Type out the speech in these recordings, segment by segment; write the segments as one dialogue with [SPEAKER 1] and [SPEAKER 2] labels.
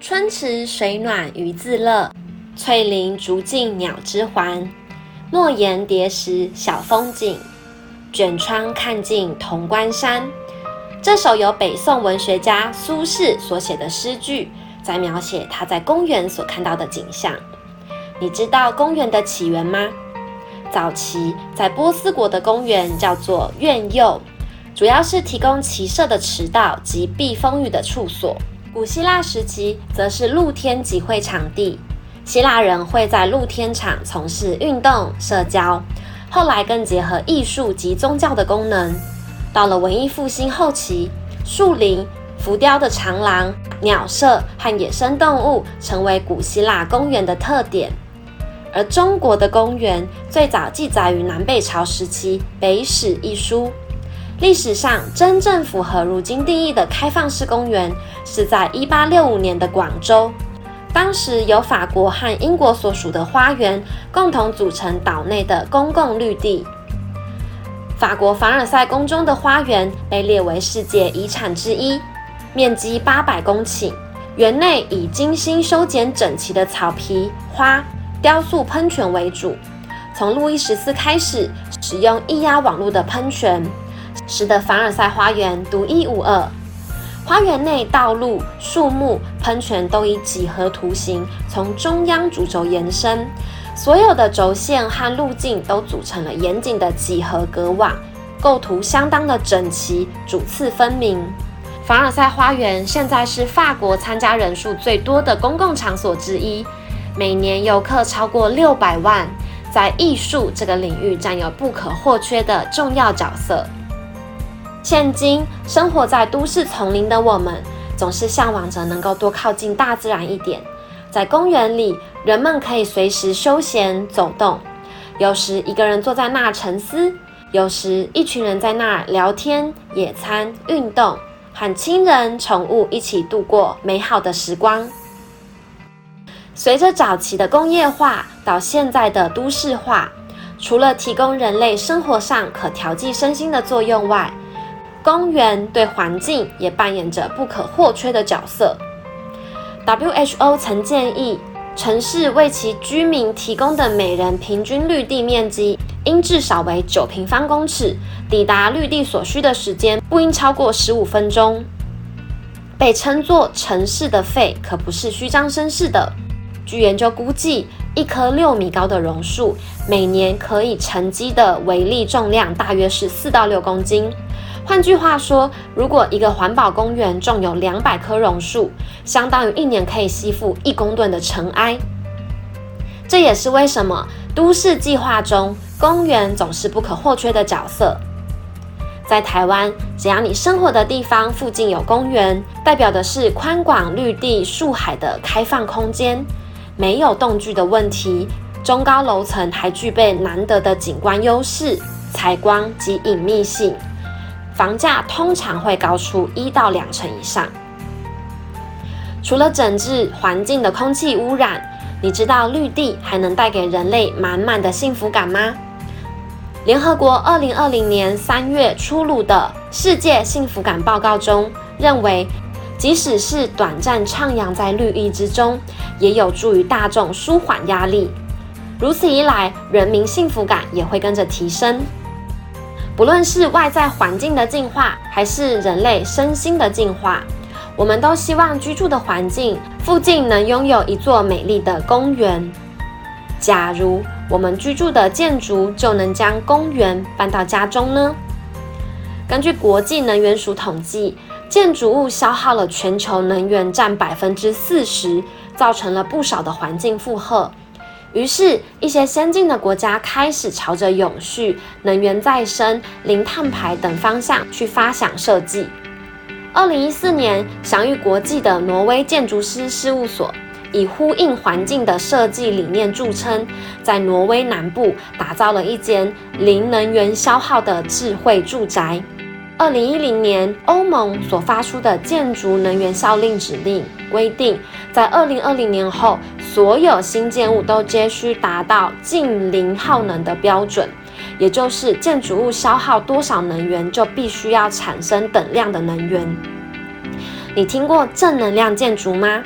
[SPEAKER 1] 春池水暖鱼自乐，翠林竹径鸟之还。诺言叠石小风景，卷窗看尽潼关山。这首由北宋文学家苏轼所写的诗句，在描写他在公园所看到的景象。你知道公园的起源吗？早期在波斯国的公园叫做苑囿，主要是提供骑射的驰道及避风雨的处所。古希腊时期则是露天集会场地，希腊人会在露天场从事运动、社交，后来更结合艺术及宗教的功能。到了文艺复兴后期，树林、浮雕的长廊、鸟舍和野生动物成为古希腊公园的特点。而中国的公园最早记载于南北朝时期《北史》一书。历史上真正符合如今定义的开放式公园，是在1865年的广州。当时由法国和英国所属的花园共同组成岛内的公共绿地。法国凡尔赛宫中的花园被列为世界遗产之一，面积八百公顷，园内以精心修剪整齐的草皮、花、雕塑喷泉为主。从路易十四开始使用液压网络的喷泉，使得凡尔赛花园独一无二。花园内道路、树木、喷泉都以几何图形从中央主轴延伸。所有的轴线和路径都组成了严谨的几何格网，构图相当的整齐，主次分明。凡尔赛花园现在是法国参加人数最多的公共场所之一，每年游客超过六百万，在艺术这个领域占有不可或缺的重要角色。现今生活在都市丛林的我们，总是向往着能够多靠近大自然一点。在公园里，人们可以随时休闲走动。有时一个人坐在那沉思，有时一群人在那聊天、野餐、运动，和亲人、宠物一起度过美好的时光。随着早期的工业化到现在的都市化，除了提供人类生活上可调剂身心的作用外，公园对环境也扮演着不可或缺的角色。WHO 曾建议，城市为其居民提供的每人平均绿地面积应至少为九平方公尺，抵达绿地所需的时间不应超过十五分钟。被称作城市的肺可不是虚张声势的。据研究估计，一棵六米高的榕树每年可以沉积的微粒重量大约是四到六公斤。换句话说，如果一个环保公园种有两百棵榕树，相当于一年可以吸附一公吨的尘埃。这也是为什么都市计划中公园总是不可或缺的角色。在台湾，只要你生活的地方附近有公园，代表的是宽广绿地、树海的开放空间，没有动距的问题，中高楼层还具备难得的景观优势、采光及隐秘性。房价通常会高出一到两成以上。除了整治环境的空气污染，你知道绿地还能带给人类满满的幸福感吗？联合国二零二零年三月出炉的《世界幸福感报告》中认为，即使是短暂徜徉在绿意之中，也有助于大众舒缓压力。如此一来，人民幸福感也会跟着提升。不论是外在环境的进化，还是人类身心的进化，我们都希望居住的环境附近能拥有一座美丽的公园。假如我们居住的建筑就能将公园搬到家中呢？根据国际能源署统计，建筑物消耗了全球能源占百分之四十，造成了不少的环境负荷。于是，一些先进的国家开始朝着永续、能源再生、零碳排等方向去发想设计。二零一四年，享誉国际的挪威建筑师事务所以呼应环境的设计理念著称，在挪威南部打造了一间零能源消耗的智慧住宅。二零一零年，欧盟所发出的建筑能源效令指令规定，在二零二零年后。所有新建物都皆需达到近零耗能的标准，也就是建筑物消耗多少能源，就必须要产生等量的能源。你听过正能量建筑吗？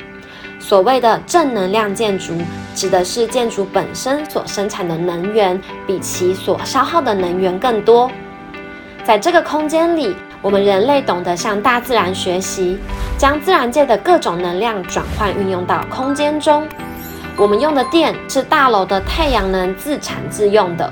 [SPEAKER 1] 所谓的正能量建筑，指的是建筑本身所生产的能源比其所消耗的能源更多。在这个空间里，我们人类懂得向大自然学习，将自然界的各种能量转换运用到空间中。我们用的电是大楼的太阳能自产自用的。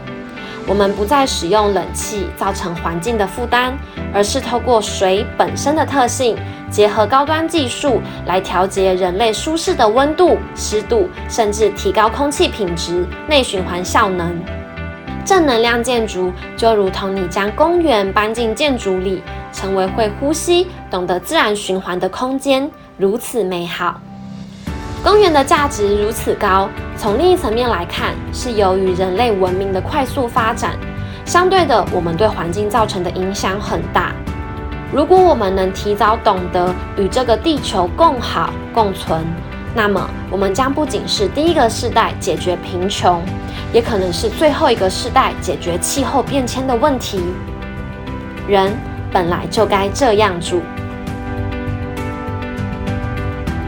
[SPEAKER 1] 我们不再使用冷气造成环境的负担，而是透过水本身的特性，结合高端技术来调节人类舒适的温度、湿度，甚至提高空气品质、内循环效能。正能量建筑就如同你将公园搬进建筑里，成为会呼吸、懂得自然循环的空间，如此美好。公园的价值如此高，从另一层面来看，是由于人类文明的快速发展。相对的，我们对环境造成的影响很大。如果我们能提早懂得与这个地球共好共存，那么我们将不仅是第一个世代解决贫穷，也可能是最后一个世代解决气候变迁的问题。人本来就该这样住。